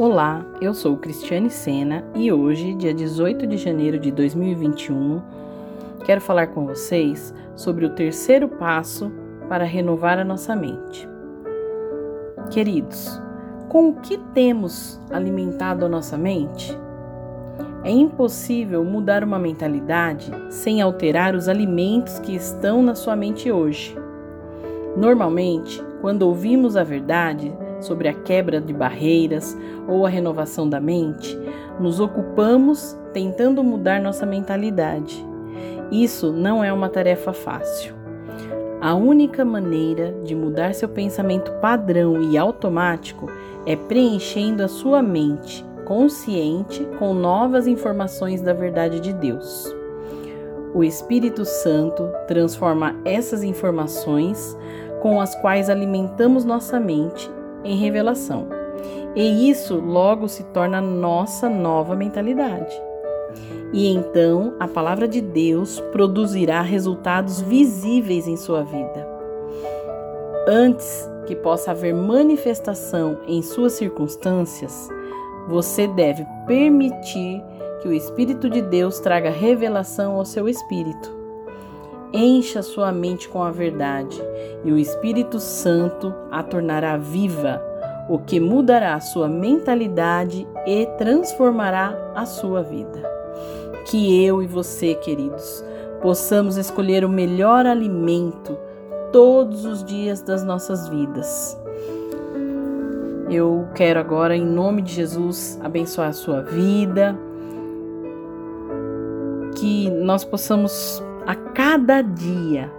Olá, eu sou Cristiane Sena e hoje, dia 18 de janeiro de 2021, quero falar com vocês sobre o terceiro passo para renovar a nossa mente. Queridos, com o que temos alimentado a nossa mente? É impossível mudar uma mentalidade sem alterar os alimentos que estão na sua mente hoje. Normalmente, quando ouvimos a verdade, sobre a quebra de barreiras ou a renovação da mente, nos ocupamos tentando mudar nossa mentalidade. Isso não é uma tarefa fácil. A única maneira de mudar seu pensamento padrão e automático é preenchendo a sua mente consciente com novas informações da verdade de Deus. O Espírito Santo transforma essas informações com as quais alimentamos nossa mente em revelação. E isso logo se torna nossa nova mentalidade. E então a palavra de Deus produzirá resultados visíveis em sua vida. Antes que possa haver manifestação em suas circunstâncias, você deve permitir que o Espírito de Deus traga revelação ao seu espírito. Encha sua mente com a verdade e o Espírito Santo a tornará viva, o que mudará sua mentalidade e transformará a sua vida. Que eu e você, queridos, possamos escolher o melhor alimento todos os dias das nossas vidas. Eu quero agora, em nome de Jesus, abençoar a sua vida, que nós possamos a cada dia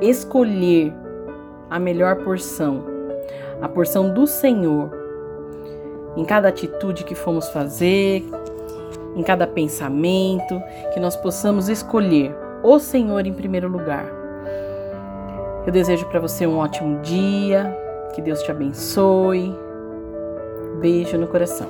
escolher a melhor porção, a porção do Senhor, em cada atitude que fomos fazer, em cada pensamento, que nós possamos escolher o Senhor em primeiro lugar. Eu desejo para você um ótimo dia, que Deus te abençoe. Beijo no coração.